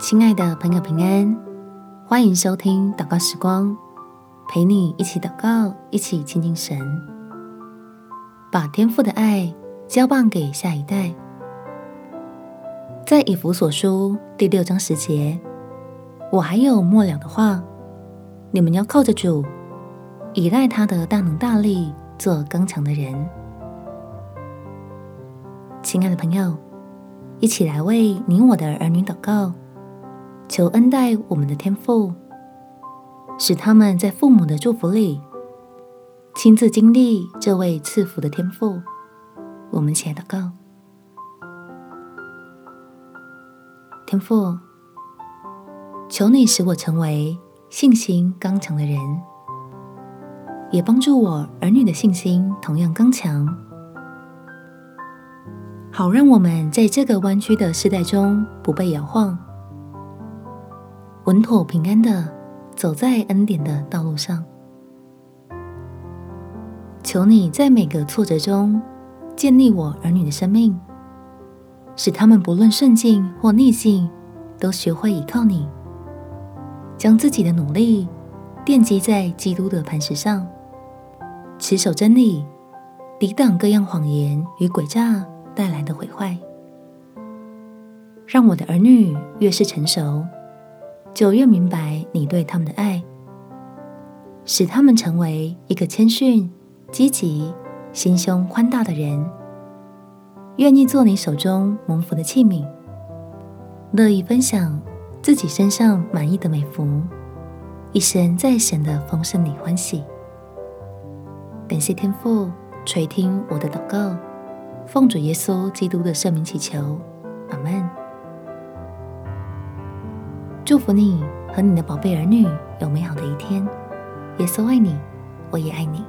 亲爱的朋友，平安！欢迎收听祷告时光，陪你一起祷告，一起亲近神，把天父的爱交棒给下一代。在以弗所书第六章十节，我还有末了的话，你们要靠着主，倚赖他的大能大力，做刚强的人。亲爱的朋友，一起来为你我的儿女祷告，求恩待我们的天父，使他们在父母的祝福里亲自经历这位赐福的天父。我们起来祷告，天父，求你使我成为信心刚强的人，也帮助我儿女的信心同样刚强。好，让我们在这个弯曲的世代中不被摇晃，稳妥平安的走在恩典的道路上。求你在每个挫折中建立我儿女的生命，使他们不论顺境或逆境，都学会依靠你，将自己的努力奠基在基督的磐石上，持守真理，抵挡各样谎言与诡诈。带来的毁坏，让我的儿女越是成熟，就越明白你对他们的爱，使他们成为一个谦逊、积极、心胸宽大的人，愿意做你手中蒙福的器皿，乐意分享自己身上满意的美福，一生在神的丰盛里欢喜。感谢天父垂听我的祷告。奉主耶稣基督的圣名祈求，祝福你和你的宝贝儿女有美好的一天。耶稣爱你，我也爱你。